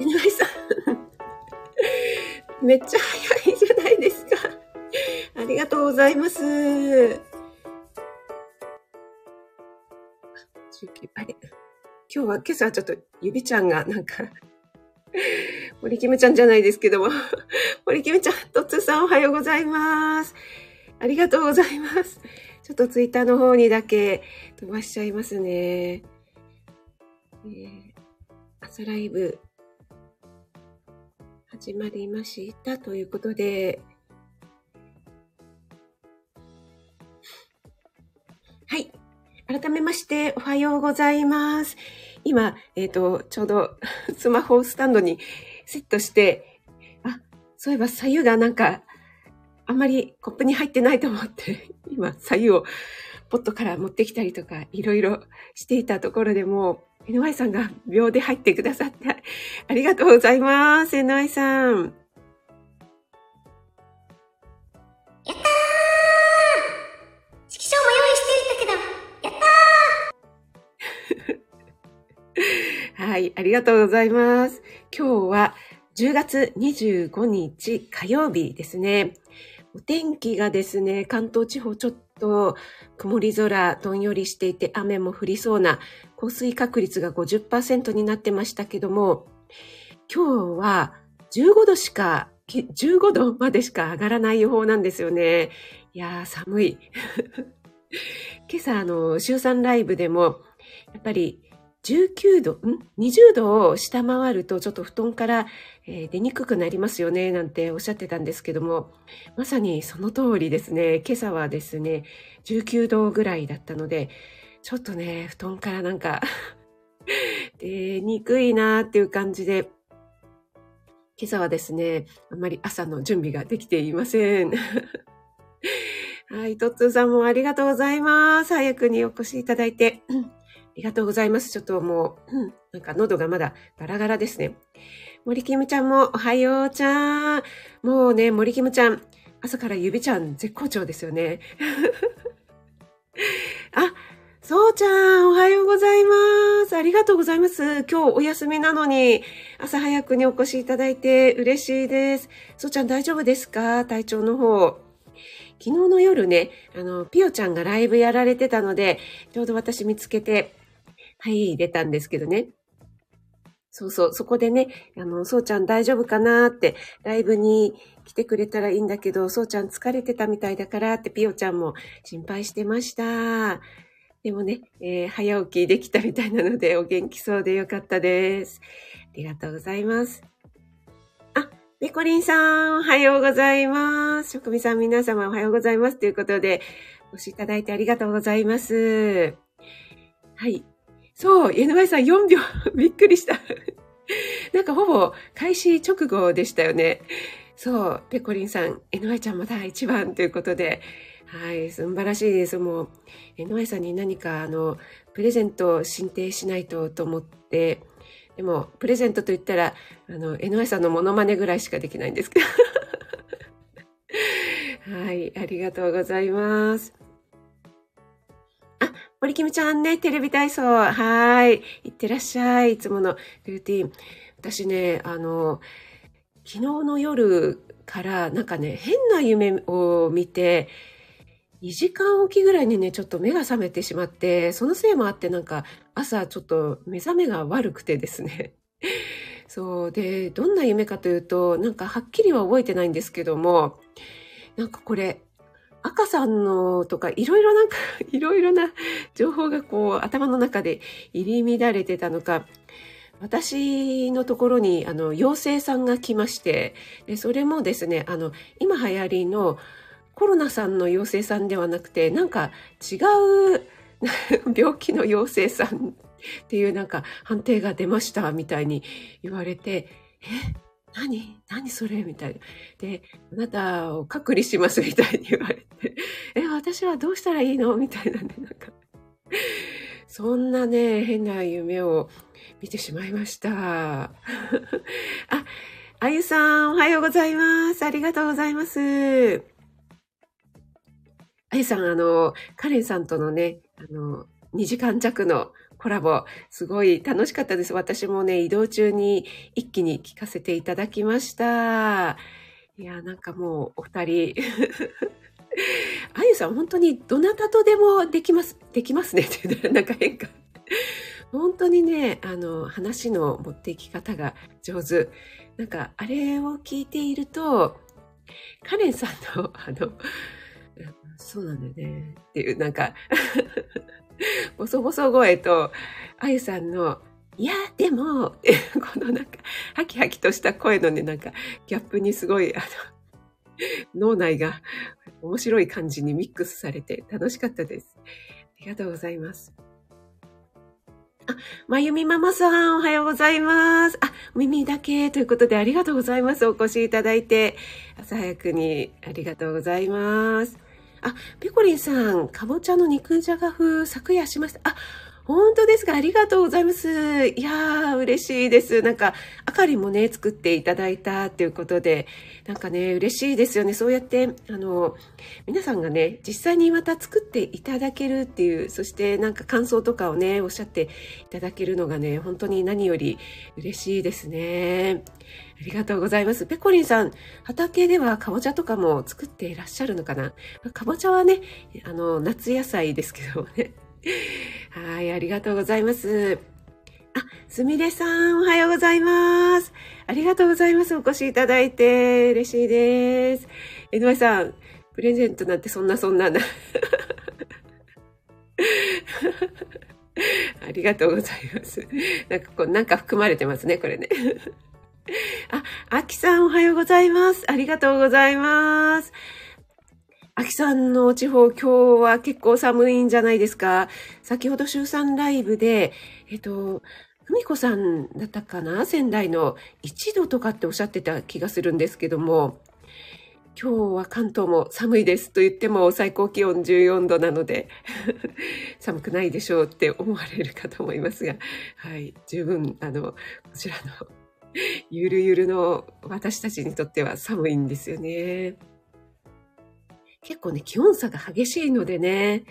井上さん。めっちゃ早いじゃないですか。ありがとうございます。今日は、今朝はちょっと、ゆびちゃんがなんか森キムちゃんじゃないですけども。森キムちゃん、とつさんおはようございます。ありがとうございます。ちょっとツイッターの方にだけ飛ばしちゃいますね。えー、朝ライブ始まりましたということで、はい。改めまして、おはようございます。今、えっ、ー、と、ちょうど スマホをスタンドにセットして、あ、そういえば左右がなんかあんまりコップに入ってないと思って、今、左右をポットから持ってきたりとか、いろいろしていたところでも、NY さんが秒で入ってくださって、ありがとうございます、NY さん。やったー色章も用意してるんだけど、やったー はい、ありがとうございます。今日は10月25日火曜日ですね。お天気がですね、関東地方ちょっと曇り空、どんよりしていて雨も降りそうな降水確率が50%になってましたけども、今日は15度しか、15度までしか上がらない予報なんですよね。いやー寒い。今朝あの、週3ライブでも、やっぱり19度、ん ?20 度を下回るとちょっと布団から、えー、出にくくなりますよね、なんておっしゃってたんですけども、まさにその通りですね、今朝はですね、19度ぐらいだったので、ちょっとね、布団からなんか 出にくいなっていう感じで、今朝はですね、あんまり朝の準備ができていません。はい、トッツーさんもありがとうございます。早くにお越しいただいて。ありがとうございます。ちょっともう、うん、なんか喉がまだガラガラですね。森キムちゃんもおはようちゃん。もうね、森キムちゃん、朝から指ちゃん絶好調ですよね。あ、そうちゃん、おはようございます。ありがとうございます。今日お休みなのに、朝早くにお越しいただいて嬉しいです。そうちゃん大丈夫ですか？体調の方。昨日の夜ね、あの、ピオちゃんがライブやられてたので、ちょうど私見つけて、はい、出たんですけどね。そうそう、そこでね、あの、そうちゃん大丈夫かなって、ライブに来てくれたらいいんだけど、そうちゃん疲れてたみたいだからって、ピオちゃんも心配してました。でもね、えー、早起きできたみたいなので、お元気そうでよかったです。ありがとうございます。あ、ペコリンさん、おはようございます。職味さん、皆様おはようございます。ということで、お越しいただいてありがとうございます。はい。そう、NY さん4秒。びっくりした。なんかほぼ開始直後でしたよね。そう、ペコリンさん、NY ちゃんまた一番ということで、はい、素晴らしいです。もう、NY さんに何か、あの、プレゼントを進呈しないとと思って、でも、プレゼントと言ったら、あの、NY さんのモノマネぐらいしかできないんですけど。はい、ありがとうございます。森キムちゃんね、テレビ体操。はい。いってらっしゃい。いつものルーティン。私ね、あの、昨日の夜からなんかね、変な夢を見て、2時間おきぐらいにね、ちょっと目が覚めてしまって、そのせいもあってなんか朝ちょっと目覚めが悪くてですね。そう。で、どんな夢かというと、なんかはっきりは覚えてないんですけども、なんかこれ、赤さんのとか、いろいろなんか、いろいろな情報がこう、頭の中で入り乱れてたのか、私のところに、あの、妖精さんが来まして、で、それもですね、あの、今流行りのコロナさんの妖精さんではなくて、なんか違う 病気の妖精さんっていうなんか判定が出ましたみたいに言われて、え何？何それ？みたいな。で、あなたを隔離しますみたいに言われて、え、私はどうしたらいいの？みたいなね、なんか。そんなね、変な夢を見てしまいました。あ、あゆさん、おはようございます。ありがとうございます。あゆさん、あの、カレンさんとのね、あの、2時間弱のコラボ、すごい楽しかったです。私もね、移動中に一気に聞かせていただきました。いや、なんかもうお二人、あゆさん本当にどなたとでもできます、できますねって、なんか変化。本当にね、あの、話の持っていき方が上手。なんか、あれを聞いていると、カレンさんの、あの、そうなんだよね。っていう、なんかボソボソ声と、あゆさんの、いや、でも、このなんか、ハキハキとした声のね、なんか、ギャップにすごい、あの、脳内が面白い感じにミックスされて楽しかったです。ありがとうございます。あ、まゆみママさん、おはようございます。あ、耳だけということでありがとうございます。お越しいただいて、朝早くにありがとうございます。あ、ペコリンさん、かぼちゃの肉じゃが風、昨夜しました。あ、本当ですか？ありがとうございます。いやー、嬉しいです。なんか、あかりもね、作っていただいたっていうことで、なんかね、嬉しいですよね。そうやって、あの、皆さんがね、実際にまた作っていただけるっていう、そしてなんか感想とかをね、おっしゃっていただけるのがね、本当に何より嬉しいですね。ありがとうございます。ペコリンさん、畑ではかぼちゃとかも作っていらっしゃるのかな？かぼちゃはね、あの、夏野菜ですけどね。はい、ありがとうございます。あ、すみれさん、おはようございます。ありがとうございます。お越しいただいて、嬉しいです。えのまさん、プレゼントなんてそんなそんなな。ありがとうございます。なんかこう、なんか含まれてますね、これね。あ、あきさんおはようございます。ありがとうございます。秋さんの地方、今日は結構寒いんじゃないですか先ほど週3ライブで、えっと、ふみこさんだったかな？仙台の1度とかっておっしゃってた気がするんですけども、今日は関東も寒いですと言っても最高気温14度なので 寒くないでしょうって思われるかと思いますが、はい、十分、あの、こちらのゆるゆるの私たちにとっては寒いんですよね。結構ね、気温差が激しいのでね。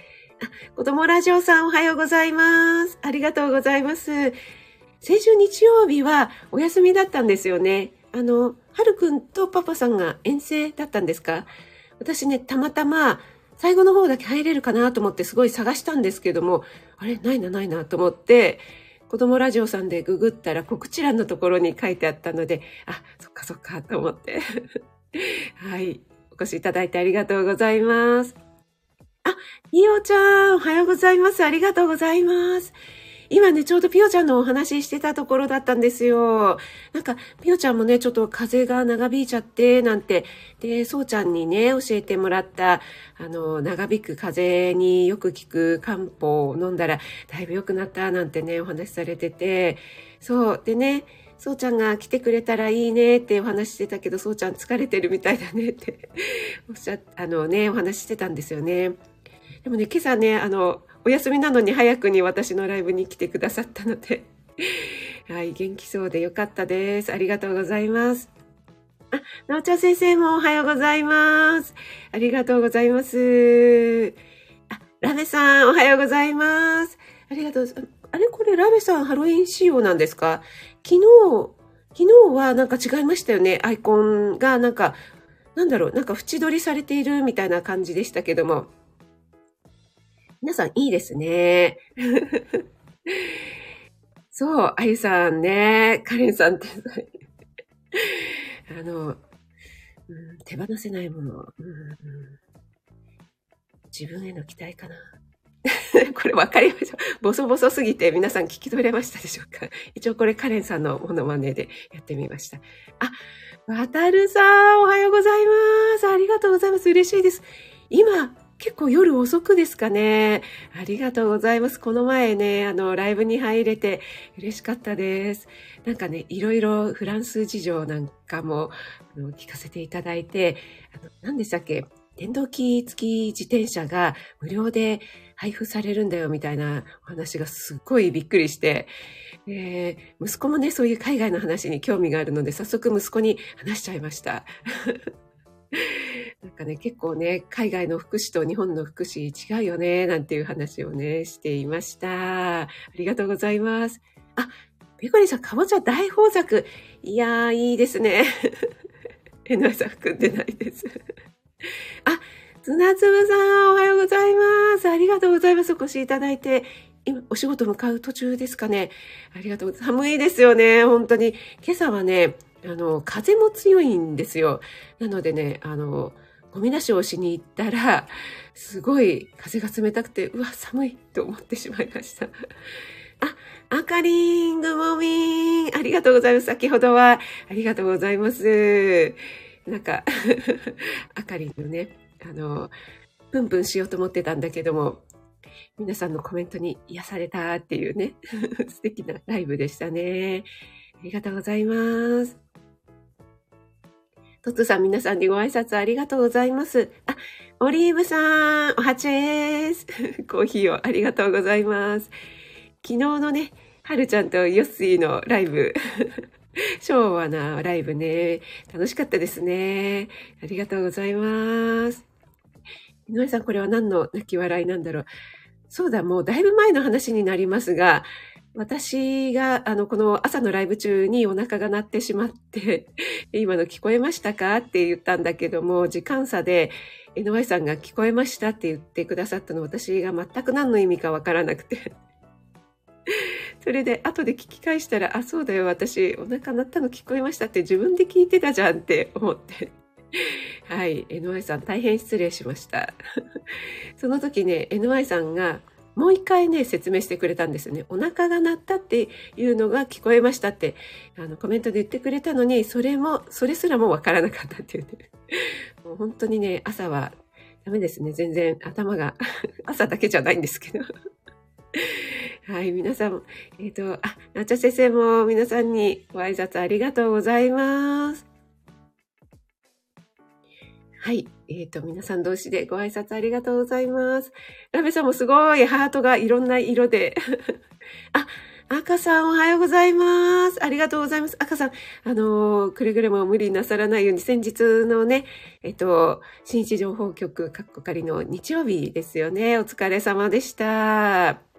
あ、子供ラジオさんおはようございます。ありがとうございます。先週日曜日はお休みだったんですよね。あの、はるくんとパパさんが遠征だったんですか？私ね、たまたま最後の方だけ入れるかなと思ってすごい探したんですけども、あれないなないなと思って、子供ラジオさんでググったら告知欄のところに書いてあったので、あ、そっかそっかと思って。はい。お越しいただいてありがとうございます。あ、ピオちゃん、おはようございます。ありがとうございます。今ね、ちょうどピオちゃんのお話ししてたところだったんですよ。なんか、ピオちゃんもね、ちょっと風が長引いちゃって、なんて、で、そうちゃんにね、教えてもらった、あの、長引く風によく効く漢方を飲んだら、だいぶ良くなった、なんてね、お話しされてて、そう、でね、そうちゃんが来てくれたらいいねってお話してたけど、そうちゃん疲れてるみたいだねって おっしゃあのね、お話してたんですよね。でもね、今朝ね、あの、お休みなのに早くに私のライブに来てくださったので はい、元気そうでよかったです。ありがとうございます。あ、なおちゃん先生もおはようございます。ありがとうございます。あ、ラメさんおはようございます。ありがとうございます。あれこれラベさんハロウィン仕様なんですか？昨日、昨日はなんか違いましたよね。アイコンがなんか、なんだろう、なんか縁取りされているみたいな感じでしたけども。皆さんいいですね。そう、あゆさんね、カレンさんってあの、うん、手放せないもの、うんうん、自分への期待かな。これ分かりました。ボソボソすぎて皆さん聞き取れましたでしょうか？一応これカレンさんのモノマネでやってみました。あ、わたるさん、おはようございます。ありがとうございます。嬉しいです。今、結構夜遅くですかね。ありがとうございます。この前ね、あの、ライブに入れて嬉しかったです。なんかね、いろいろフランス事情なんかも聞かせていただいて、何でしたっけ？電動機付き自転車が無料で配布されるんだよみたいなお話がすっごいびっくりして、えー、息子もね、そういう海外の話に興味があるので、早速息子に話しちゃいました。なんかね、結構ね、海外の福祉と日本の福祉違うよね、なんていう話をね、していました。ありがとうございます。あ、ペコリさん、かぼちゃ大豊作。いやー、いいですね。NY さん含んでないです。あ、砂粒さん、おはようございます。ありがとうございます。お越しいただいて。今、お仕事向かう途中ですかね。ありがとう。寒いですよね。本当に。今朝はね、あの、風も強いんですよ。なのでね、あの、ゴミ出しをしに行ったら、すごい風が冷たくて、うわ、寒いと思ってしまいました。あ、あかりん、グモミン、ありがとうございます。先ほどは、ありがとうございます。なんか、あかりのね、あの、プンプンしようと思ってたんだけども、皆さんのコメントに癒されたっていうね、素敵なライブでしたね。ありがとうございます。トッツさん、皆さんにご挨拶ありがとうございます。あ、オリーブさん、おはちです。コーヒーをありがとうございます。昨日のね、はるちゃんとヨッシーのライブ、昭和なライブね、楽しかったですね。ありがとうございます。井上さん、これは何の泣き笑いなんだろう。そうだ、もうだいぶ前の話になりますが、私が、あの、この朝のライブ中にお腹が鳴ってしまって、今の聞こえましたか？って言ったんだけども、時間差で、NY さんが聞こえましたって言ってくださったの、私が全く何の意味かわからなくて。それで、後で聞き返したら、あ、そうだよ、私、お腹鳴ったの聞こえましたって自分で聞いてたじゃんって思って。はい、NY さん大変失礼しました。その時ね、NY さんがもう一回ね、説明してくれたんですよね。お腹が鳴ったっていうのが聞こえましたって、あの、コメントで言ってくれたのに、それも、それすらもわからなかったっていうね。もう本当にね、朝はダメですね。全然頭が、朝だけじゃないんですけど。はい、皆さん、えっ、と、あ、なっちゃ先生も皆さんにご挨拶ありがとうございます。はい。えっ、と、皆さん同士でご挨拶ありがとうございます。ラベさんもすごいハートがいろんな色で。あ、赤さんおはようございます。ありがとうございます。赤さん、あのーくれぐれも無理なさらないように、先日のね、えっと、新一情報局、かっこかりの日曜日ですよね。お疲れ様でした。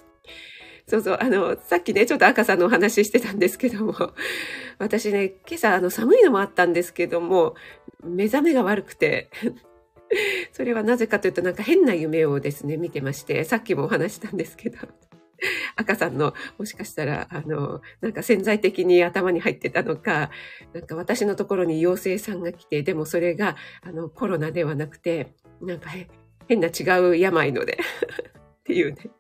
そうそう、あの、さっきね、ちょっと赤さんのお話ししてたんですけども、私ね、今朝、あの、寒いのもあったんですけども、目覚めが悪くて、それはなぜかというと、なんか変な夢をですね、見てまして、さっきもお話したんですけど、赤さんの、もしかしたら、あの、なんか潜在的に頭に入ってたのか、なんか私のところに妖精さんが来て、でもそれが、あの、コロナではなくて、なんか変な違う病ので、っていうね。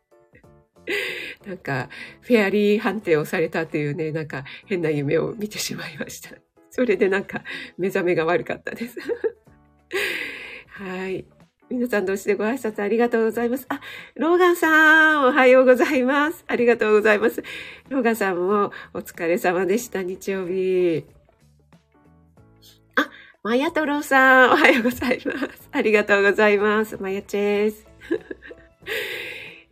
なんか、フェアリー判定をされたというね、なんか変な夢を見てしまいました。それでなんか目覚めが悪かったです。はい。皆さん同士でご挨拶ありがとうございます。あ、ローガンさん、おはようございます。ありがとうございます。ローガンさんもお疲れ様でした、日曜日。あ、マヤトロさん、おはようございます。ありがとうございます。マヤチェス。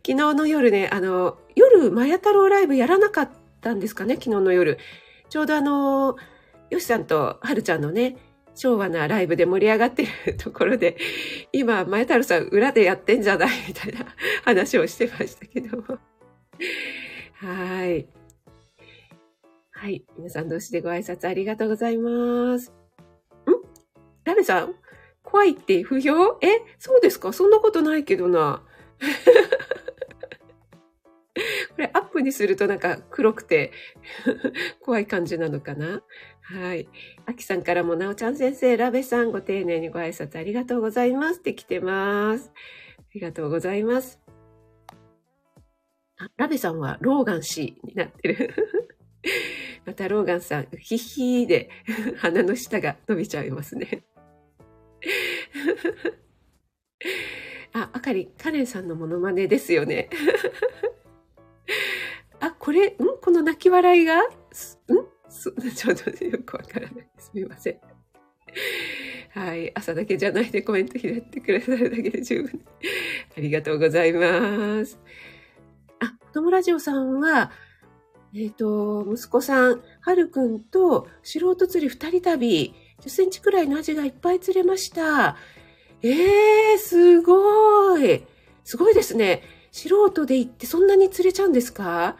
昨日の夜ね、あの、夜、マヤ太郎ライブやらなかったんですかね、昨日の夜。ちょうどあの、ヨシさんとはるちゃんのね、昭和なライブで盛り上がってるところで、今、マヤ太郎さん裏でやってんじゃないみたいな話をしてましたけども。はい。はい。皆さん同士でご挨拶ありがとうございます。ん？ラベさん？怖いって不評？え？そうですか？そんなことないけどな。これアップにするとなんか黒くて 怖い感じなのかな？はい。あきさんからも、なおちゃん先生、ラベさん、ご丁寧にご挨拶ありがとうございますって来てます。ありがとうございます。あ、ラベさんはローガン氏になってる。またローガンさん、ヒヒーで鼻の下が伸びちゃいますね。あ、あかり、カレンさんのモノマネですよね。これ、ん？この泣き笑いが、ん？ちょっとよくわからない。すみません。はい。朝だけじゃないでコメント拾ってくださるだけで十分。ありがとうございます。あ、子供ラジオさんは、えっ、と、息子さん、はるくんと素人釣り二人旅、10センチくらいのアジがいっぱい釣れました。えー、すごい。すごいですね。素人で行ってそんなに釣れちゃうんですか？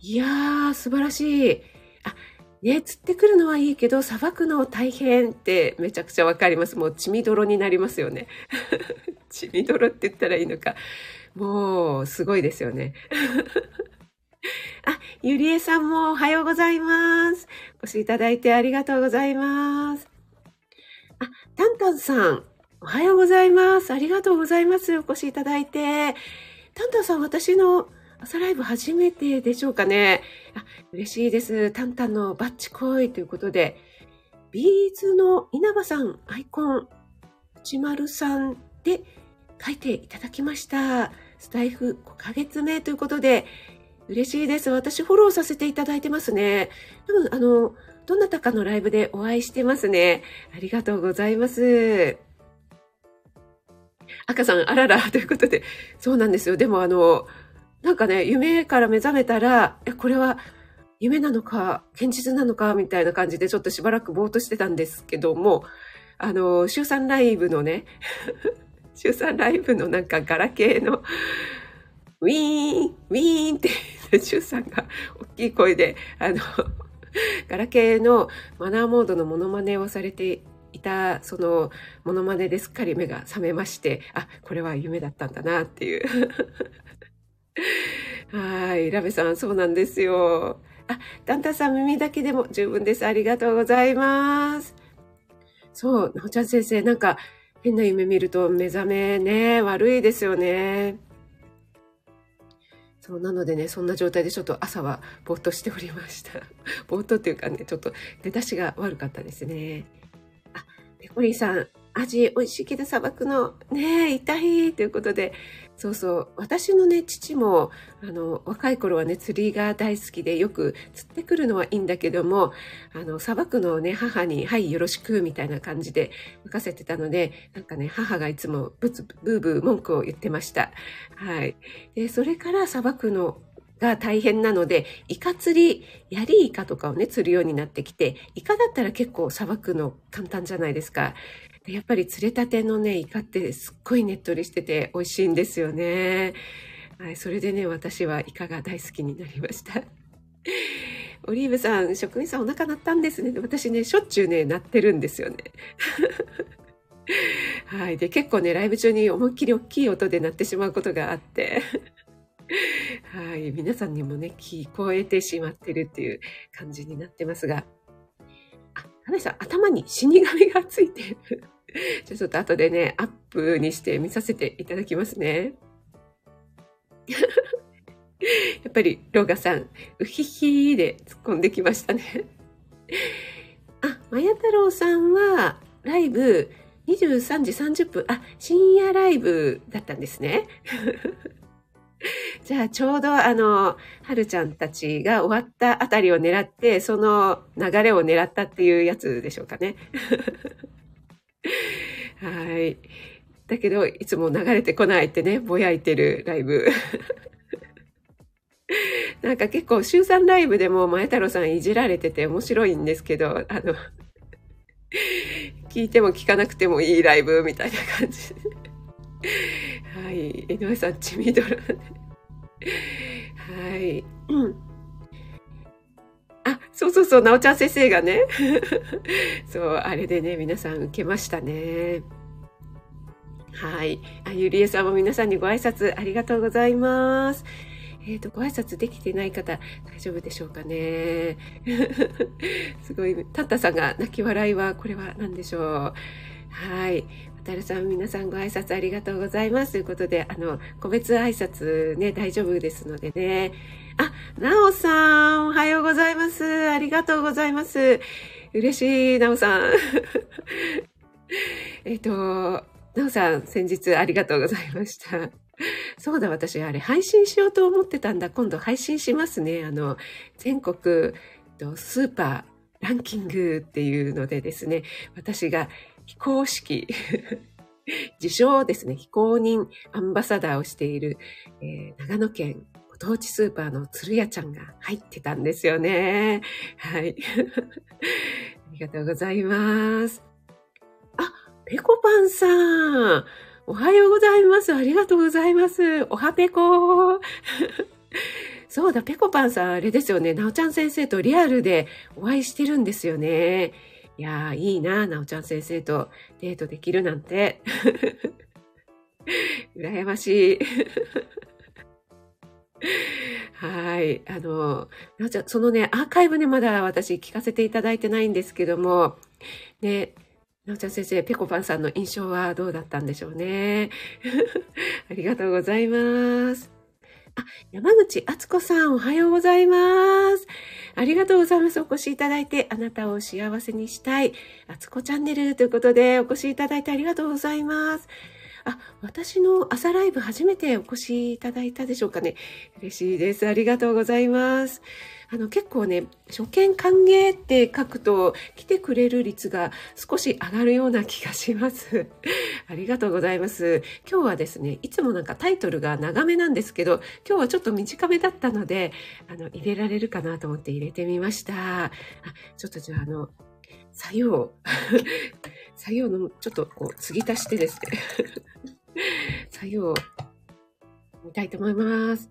いやー、素晴らしい。あ、ね、釣ってくるのはいいけど、さばくの大変ってめちゃくちゃわかります。もう血みどろになりますよね。血みどろって言ったらいいのか。もう、すごいですよね。あ、ゆりえさんもおはようございます。お越しいただいてありがとうございます。あ、タンタンさん、おはようございます。ありがとうございます。お越しいただいて。タンタンさん、私の朝ライブ初めてでしょうかね。あ、嬉しいです。タンタンのバッチコイということで、ビーズの稲葉さん、アイコン、内丸さんで書いていただきました。スタイフ5ヶ月目ということで、嬉しいです。私フォローさせていただいてますね。多分、あの、どなたかのライブでお会いしてますね。ありがとうございます。赤さん、あらら、ということで、そうなんですよ。でも、あの、なんかね、夢から目覚めたら、え、これは夢なのか、現実なのか、みたいな感じで、ちょっとしばらくぼーっとしてたんですけども、あの、週3ライブのね、週3ライブのなんかガラケーの、ウィーン、ウィーンって、週さんが大きい声で、あの、ガラケーのマナーモードのモノマネをされていた、そのモノマネですっかり目が覚めまして、あ、これは夢だったんだなっていう。はい、ラベさん、そうなんですよ。あ、ダンタさん耳だけでも十分です。ありがとうございます。そう、なおちゃん先生、なんか変な夢見ると目覚めね、悪いですよね。そう、なのでね、そんな状態でちょっと朝はぼーっとしておりました。ぼーっとっていうかね、ちょっと出だしが悪かったですね。あ、ペコリンさん、味美味しいけど砂漠のね、痛いということで、そうそう、私のね、父も、あの、若い頃はね、釣りが大好きで、よく釣ってくるのはいいんだけども、あの、砂漠のね、母に、はい、よろしく、みたいな感じで任せてたので、なんかね、母がいつもブツブーブー文句を言ってました。はい。で、それから砂漠のが大変なので、イカ釣り、ヤリイカとかをね、釣るようになってきて、イカだったら結構砂漠の簡単じゃないですか。やっぱり釣れたてのね、イカってすっごいねっとりしてて美味しいんですよね。はい、それでね、私はイカが大好きになりました。オリーブさん、職員さんお腹鳴ったんですね。私ね、しょっちゅうね、鳴ってるんですよね。はい。で、結構ね、ライブ中に思いっきり大きい音で鳴ってしまうことがあって。はい。皆さんにもね、聞こえてしまってるっていう感じになってますが。あ、花さん、頭に死神がついてる。じゃあちょっと後でね、アップにして見させていただきますね。やっぱり、ローガさん、うひひーで突っ込んできましたね。あ、まや太郎さんは、ライブ23時30分、あ、深夜ライブだったんですね。じゃあ、ちょうどあの、はるちゃんたちが終わったあたりを狙って、その流れを狙ったっていうやつでしょうかね。はい。だけど、いつも流れてこないってね、ぼやいてるライブ。なんか結構、週3ライブでも前太郎さんいじられてて面白いんですけど、あの、聞いても聞かなくてもいいライブみたいな感じ。はい。井上さん、ちみどろ。はい。そうそう、なおちゃん先生がね。そう、あれでね、皆さん受けましたね。はい。あ、ゆりえさんも皆さんにご挨拶ありがとうございます。えっ、と、ご挨拶できてない方、大丈夫でしょうかね。すごい、タッタさんが泣き笑いは、これは何でしょう。はい。渡るさん、皆さんご挨拶ありがとうございます。ということで、あの、個別挨拶ね、大丈夫ですのでね。あ、なおさん、おはようございます。ありがとうございます。嬉しい、なおさん。えっと、なおさん、先日ありがとうございました。そうだ、私、あれ、配信しようと思ってたんだ。今度配信しますね。あの、全国とスーパーランキングっていうのでですね、私が非公式、自称ですね、非公認アンバサダーをしている、えー長野県ご当地スーパーの鶴屋ちゃんが入ってたんですよね。はい。ありがとうございます。あ、ペコパンさん。おはようございます。ありがとうございます。おはペコ。そうだ、ペコパンさん、あれですよね。なおちゃん先生とリアルでお会いしてるんですよね。いやー、いいな、なおちゃん先生とデートできるなんて。羨ましい。はい。あの、なおちゃん、そのね、アーカイブね、まだ私聞かせていただいてないんですけども、ね、なおちゃん先生、ペコパンさんの印象はどうだったんでしょうね。ありがとうございます。あ、山口敦子さん、おはようございます。ありがとうございます。お越しいただいて、あなたを幸せにしたい、敦子チャンネルということで、お越しいただいてありがとうございます。あ、私の朝ライブ初めてお越しいただいたでしょうかね。嬉しいです。ありがとうございます。あの、結構ね、初見歓迎って書くと来てくれる率が少し上がるような気がします。ありがとうございます。今日はですね、いつもなんかタイトルが長めなんですけど、今日はちょっと短めだったので、あの、入れられるかなと思って入れてみました。あ、ちょっとじゃあ、あの、作業、作業のちょっとこう、継ぎ足してですね、作業を見たいと思います。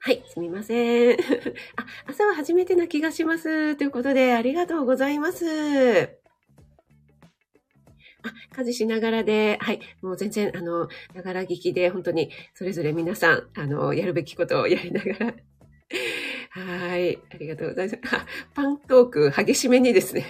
はい、すみません。あ、朝は初めてな気がします。ということで、ありがとうございます。あ、家事しながらで、はい、もう全然、あの、ながら聞きで、本当に、それぞれ皆さん、あの、やるべきことをやりながら。はい、ありがとうございます。あパントーク、激しめにですね。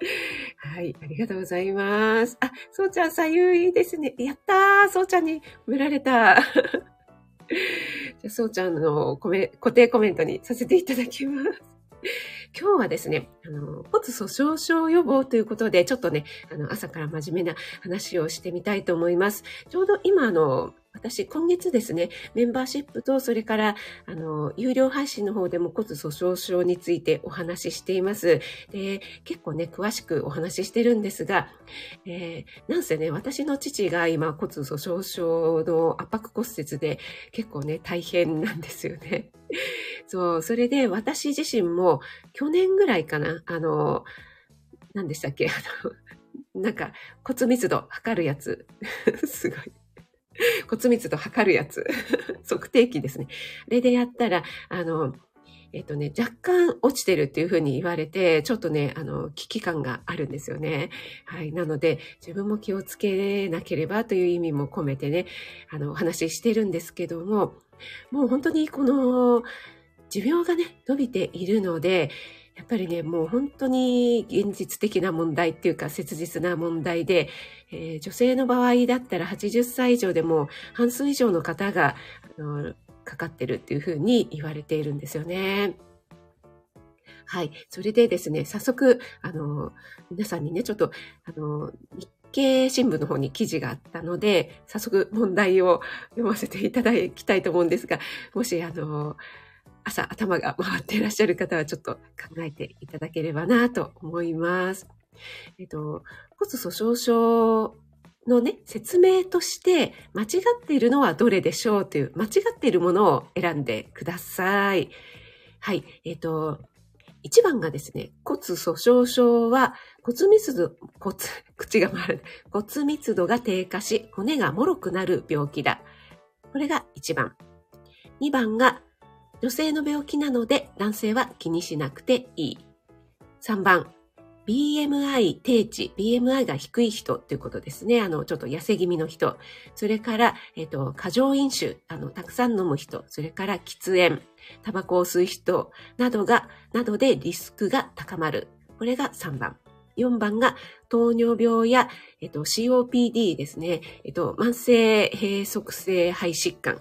はい、ありがとうございます。あ、そうちゃん、左右いいですね。やったーそうちゃんに褒められた。じゃ、そうちゃんのコメ固定コメントにさせていただきます。今日はですね、あの、骨粗鬆症予防ということで、ちょっとね、あの、朝から真面目な話をしてみたいと思います。ちょうど今、あの、私、今月ですね、メンバーシップと、それから、あの、有料配信の方でも骨粗鬆症についてお話ししています。で、結構ね、詳しくお話ししてるんですが、えーなんせね、私の父が今骨粗鬆症の圧迫骨折で結構ね、大変なんですよね。そう、それで私自身も去年ぐらいかな、あの、何でしたっけ、あの、なんか骨密度測るやつ。すごい。骨密度測るやつ。測定器ですね。あれでやったら、あの、えっとね、若干落ちてるっていうふうに言われて、ちょっとね、あの、危機感があるんですよね。はい。なので、自分も気をつけなければという意味も込めてね、あの、お話ししてるんですけども、もう本当にこの、寿命がね、伸びているので、やっぱりね、もう本当に現実的な問題っていうか切実な問題で、えー女性の場合だったら80歳以上でも半数以上の方が、あのかかってるっていうふうに言われているんですよね。はい。それでですね、早速、あの、皆さんにね、ちょっと、あの、日経新聞の方に記事があったので、早速問題を読ませていただきたいと思うんですが、もし、あの、朝頭が回っていらっしゃる方はちょっと考えていただければなと思います。えっと、骨粗鬆症のね、説明として間違っているのはどれでしょうという間違っているものを選んでください。はい。えっと、1番がですね、骨粗鬆症は骨密度、骨、口が回る。骨密度が低下し、骨が脆くなる病気だ。これが1番。2番が女性の病気なので男性は気にしなくていい。3番、BMI 低値、BMI が低い人ということですね。あの、ちょっと痩せ気味の人。それから、えっ、と、過剰飲酒、あの、たくさん飲む人。それから喫煙、タバコを吸う人などが、などでリスクが高まる。これが3番。4番が糖尿病や、えっと、COPD ですね。えっと、慢性閉塞性肺疾患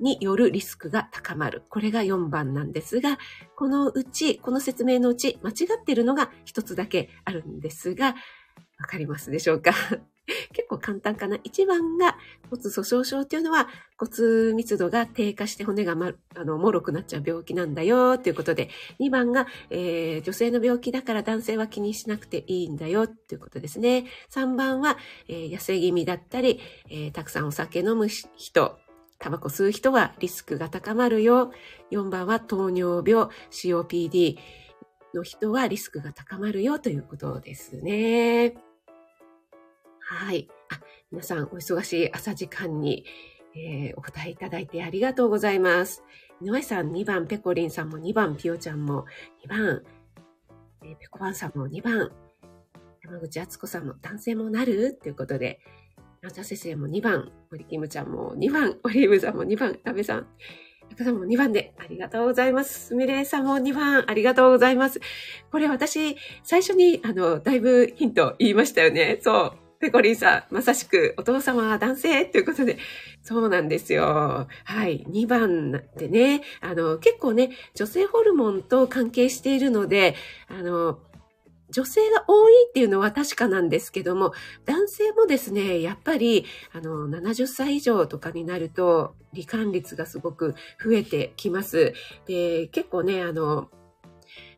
によるリスクが高まる。これが4番なんですが、このうち、この説明のうち間違っているのが一つだけあるんですが、わかりますでしょうか？結構簡単かな？1番が骨粗鬆症っていうのは骨密度が低下して骨がま、あの、脆くなっちゃう病気なんだよということで、2番が、えー女性の病気だから男性は気にしなくていいんだよということですね。3番は、えー痩せ気味だったり、えーたくさんお酒飲む人、タバコ吸う人はリスクが高まるよ。4番は糖尿病、COPD の人はリスクが高まるよということですね。はい。あ、皆さんお忙しい朝時間に、えー、お答えいただいてありがとうございます。井上さん2番、ペコリンさんも2番、ピオちゃんも2番、えー、ペコパンさんも2番、山口敦子さんも男性もなる？ということで、ナチャ先生も2番、森キムちゃんも2番、オリーブさんも2番、安部さん、中さんも2番でありがとうございます。すみれさんも2番ありがとうございます。これ私、最初に、あの、だいぶヒント言いましたよね。そう。ペコリンさん、まさしくお父様は男性ということで、そうなんですよ。はい。2番でね、あの、結構ね、女性ホルモンと関係しているので、あの、女性が多いっていうのは確かなんですけども、男性もですね、やっぱり、あの、70歳以上とかになると、罹患率がすごく増えてきます。で、結構ね、あの、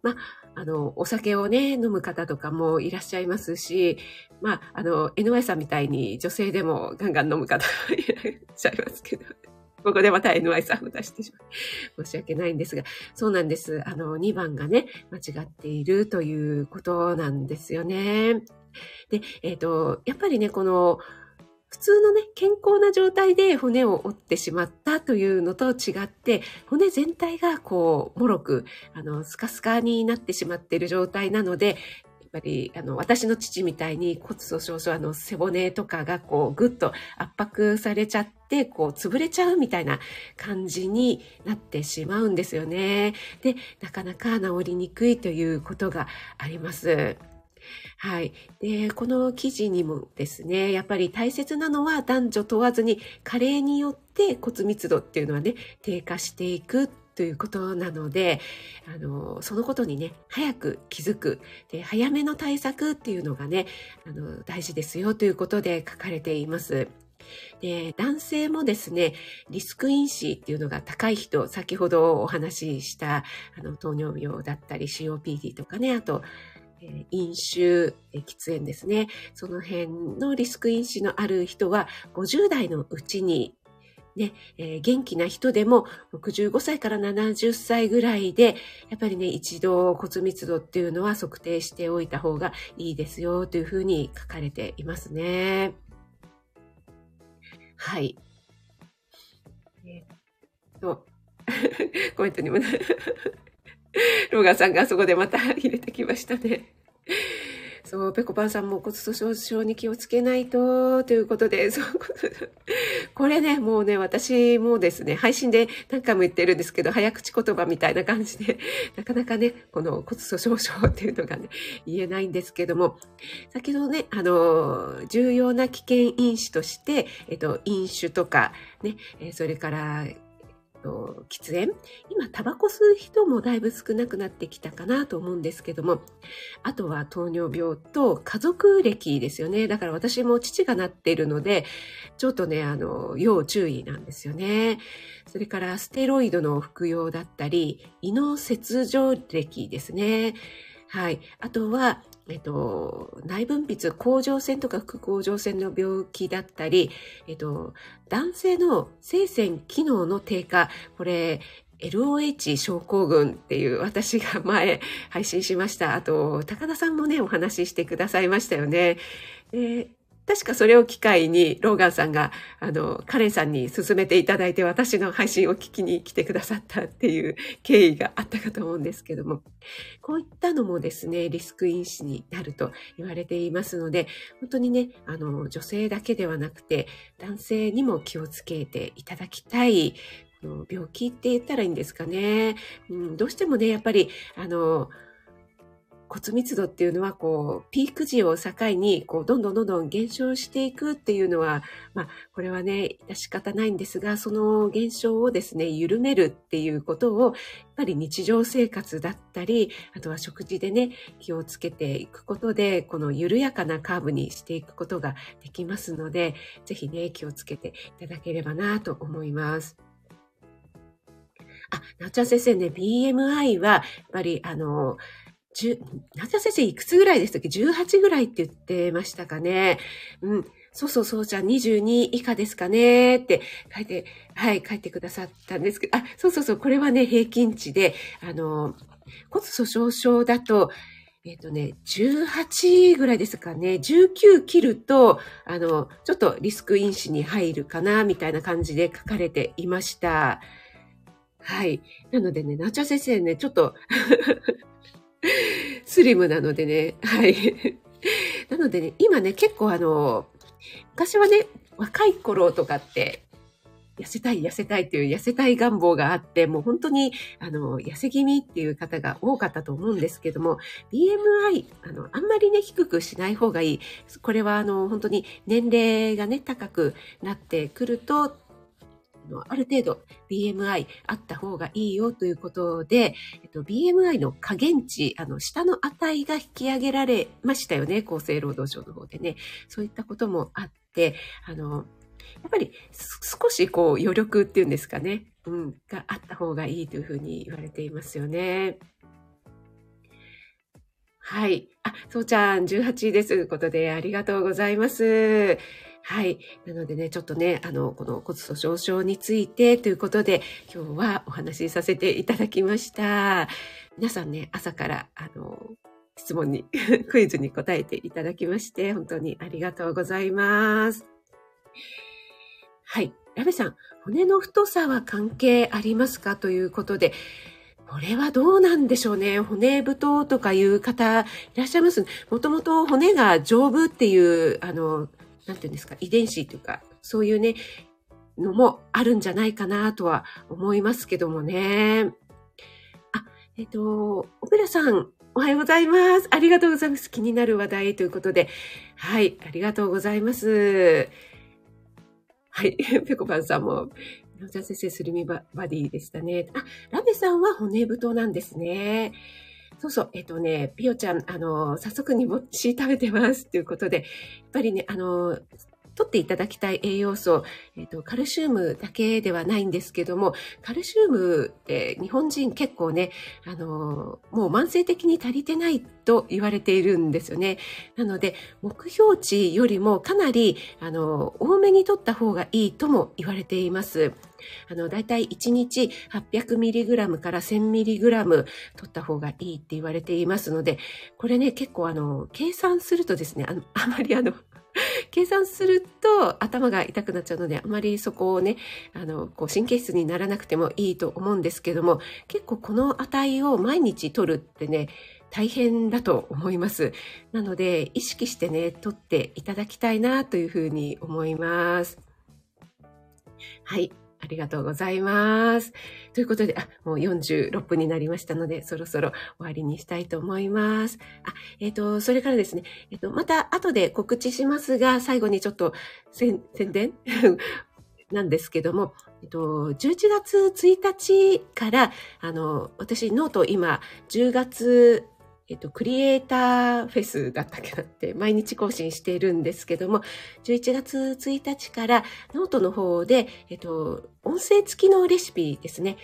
まあの、お酒をね、飲む方とかもいらっしゃいますし、まあ、あの、NY さんみたいに女性でもガンガン飲む方 いらっしゃいますけど。ここでまた NY さんを出してしまう。申し訳ないんですが、そうなんです。あの、2番がね、間違っているということなんですよね。で、えっ、ー、と、やっぱりね、この、普通のね、健康な状態で骨を折ってしまったというのと違って、骨全体がこう、もろく、あの、スカスカになってしまっている状態なので、やっぱり、あの、私の父みたいに骨粗鬆症、あの、背骨とかがこう、ぐっと圧迫されちゃって、こう、潰れちゃうみたいな感じになってしまうんですよね。で、なかなか治りにくいということがあります。はい。で、この記事にもですね、やっぱり大切なのは男女問わずに加齢によって骨密度っていうのはね、低下していくということなので、あの、そのことにね、早く気づく。で、早めの対策っていうのがね、あの、大事ですよということで書かれています。で、男性もですね、リスク因子っていうのが高い人、先ほどお話しした、あの、糖尿病だったり COPD とかね、あと、え飲酒、喫煙ですね。その辺のリスク因子のある人は50代のうちにね、えー、元気な人でも65歳から70歳ぐらいで、やっぱりね、一度骨密度っていうのは測定しておいた方がいいですよというふうに書かれていますね。はい。えー、っと、コメントにも、ローガンさんがそこでまた入れてきましたね。そう、ペコパンさんも骨粗鬆症に気をつけないと、ということで、そうこれね、もうね、私もですね、配信で何回も言ってるんですけど、早口言葉みたいな感じで、なかなかね、この骨粗鬆症っていうのがね、言えないんですけども、先ほどね、あの、重要な危険因子として、えっと、飲酒とか、ね、それから、と、喫煙？今、タバコ吸う人もだいぶ少なくなってきたかなと思うんですけども、あとは糖尿病と家族歴ですよね。だから私も父がなっているので、ちょっとね、あの、要注意なんですよね。それからステロイドの服用だったり、胃の切除歴ですね。はい。あとは、えっと、内分泌、甲状腺とか副甲状腺の病気だったり、えっと、男性の性腺機能の低下、これ、LOH 症候群っていう私が前配信しました。あと、高田さんもね、お話ししてくださいましたよね。で確かそれを機会に、ローガンさんが、あの、カレンさんに勧めていただいて、私の配信を聞きに来てくださったっていう経緯があったかと思うんですけども、こういったのもですね、リスク因子になると言われていますので、本当にね、あの、女性だけではなくて、男性にも気をつけていただきたい、病気って言ったらいいんですかね。うん、どうしてもね、やっぱり、あの、骨密度っていうのは、こう、ピーク時を境に、こう、どんどんどんどん減少していくっていうのは、まあ、これはね、致し方ないんですが、その減少をですね、緩めるっていうことを、やっぱり日常生活だったり、あとは食事でね、気をつけていくことで、この緩やかなカーブにしていくことができますので、ぜひね、気をつけていただければなと思います。あ、なっちゃん先生ね、BMI は、やっぱり、あの、10、なちゃ先生いくつぐらいでしたっけ ?18 ぐらいって言ってましたかね。うん。そうそうそうちゃん22以下ですかねって書いて、はい、書いてくださったんですけど、あ、そうそうそう、これはね、平均値で、あの、骨粗鬆症だと、えっ、とね、18ぐらいですかね。19切ると、あの、ちょっとリスク因子に入るかな、みたいな感じで書かれていました。はい。なのでね、なちゃ先生ね、ちょっと スリムなのでね、はい。なのでね、今ね、結構あの、昔はね、若い頃とかって、痩せたい、痩せたいっていう痩せたい願望があって、もう本当に、あの、痩せ気味っていう方が多かったと思うんですけども、BMI、あの、あんまりね、低くしない方がいい。これは、あの、本当に年齢がね、高くなってくると、ある程度 BMI あった方がいいよということで、えっと、BMI の加減値、あの、下の値が引き上げられましたよね。厚生労働省の方でね。そういったこともあって、あの、やっぱり少しこう余力っていうんですかね。うん、があった方がいいというふうに言われていますよね。はい。あ、そうちゃん18位です。ということで、ありがとうございます。はい。なのでね、ちょっとね、あの、この骨粗鬆症についてということで、今日はお話しさせていただきました。皆さんね、朝から、あの、質問に、クイズに答えていただきまして、本当にありがとうございます。はい。ラベさん、骨の太さは関係ありますかということで、これはどうなんでしょうね？骨太とかいう方いらっしゃいます？もともと骨が丈夫っていう、あの、なんていうんですか、遺伝子というか、そういうね、のもあるんじゃないかなとは思いますけどもね。あ、えっ、ー、と、オペラさん、おはようございます。ありがとうございます。気になる話題ということで。はい、ありがとうございます。はい、ペコパンさんも、野田先生、スリミババディでしたね。あ、ラベさんは骨太なんですね。そうそう、えっ、とね、ピオちゃん、あの、早速煮干し食べてます。っていうことで、やっぱりね、あの、取っていただきたい栄養素、えっ、と、カルシウムだけではないんですけども、カルシウムって日本人結構ね、あの、もう慢性的に足りてないと言われているんですよね。なので、目標値よりもかなり、あの、多めに取った方がいいとも言われています。あの、だいたい1日 800mg から 1000mg 取った方がいいって言われていますので、これね、結構あの、計算するとですね、あの、あまりあの、計算すると頭が痛くなっちゃうので、あまりそこをね、あの、こう神経質にならなくてもいいと思うんですけども、結構この値を毎日取るってね、大変だと思います。なので、意識してね、取っていただきたいなというふうに思います。はい。ありがとうございます。ということで、あ、もう46分になりましたので、そろそろ終わりにしたいと思います。あ、えっ、ー、と、それからですね、えっ、ー、と、また後で告知しますが、最後にちょっと宣伝？なんですけども、えっと、11月1日から、あの、私、ノート今、10月えっと、クリエイターフェスだったっけなって毎日更新しているんですけども、11月1日からノートの方で、えっと、音声付きのレシピですね。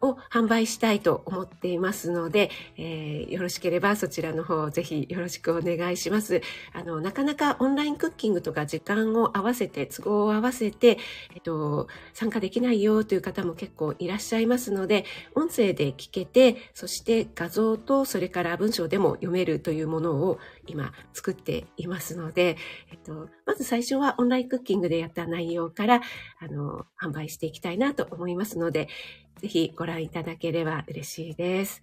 を販売したいと思っていますので、えー、よろしければそちらの方ぜひよろしくお願いします。あの、なかなかオンラインクッキングとか時間を合わせて、都合を合わせて、えっと、参加できないよという方も結構いらっしゃいますので、音声で聞けて、そして画像とそれから文章でも読めるというものを今作っていますので、えっと、まず最初はオンラインクッキングでやった内容から、あの、販売していきたいなと思いますので、ぜひご覧いただければ嬉しいです。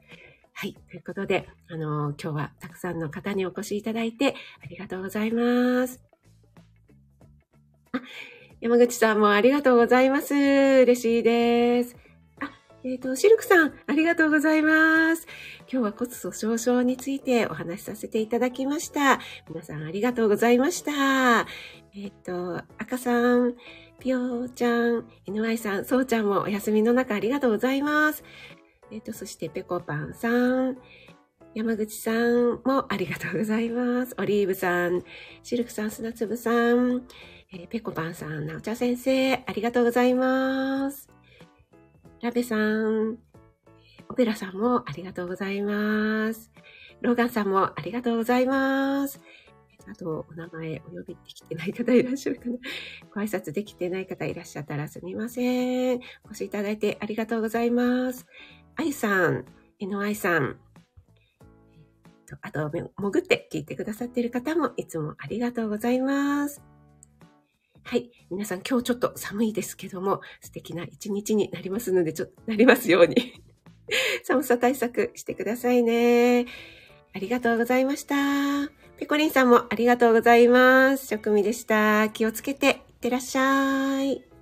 はい。ということで、あの、今日はたくさんの方にお越しいただいてありがとうございます。あ、山口さんもありがとうございます。嬉しいです。えっ、ー、と、シルクさん、ありがとうございます。今日は骨粗鬆症についてお話しさせていただきました。皆さんありがとうございました。えっ、ー、と、赤さん、ぴよちゃん、NY さん、そうちゃんもお休みの中ありがとうございます。えっ、ー、と、そしてぺこぱんさん、山口さんもありがとうございます。オリーブさん、シルクさん、砂粒さん、えー、ぺこぱんさん、なおちゃ先生、ありがとうございます。ラベさん、オペラさんもありがとうございます。ローガンさんもありがとうございます。あと、お名前お呼びできてない方いらっしゃるかなご挨拶できてない方いらっしゃったらすみません。お越しいただいてありがとうございます。あゆさん、NY さん、とあと、潜って聞いてくださっている方もいつもありがとうございます。はい。皆さん今日ちょっと寒いですけども、素敵な一日になりますので、ちょっとなりますように。寒さ対策してくださいね。ありがとうございました。ペコリンさんもありがとうございます。職味でした。気をつけていってらっしゃい。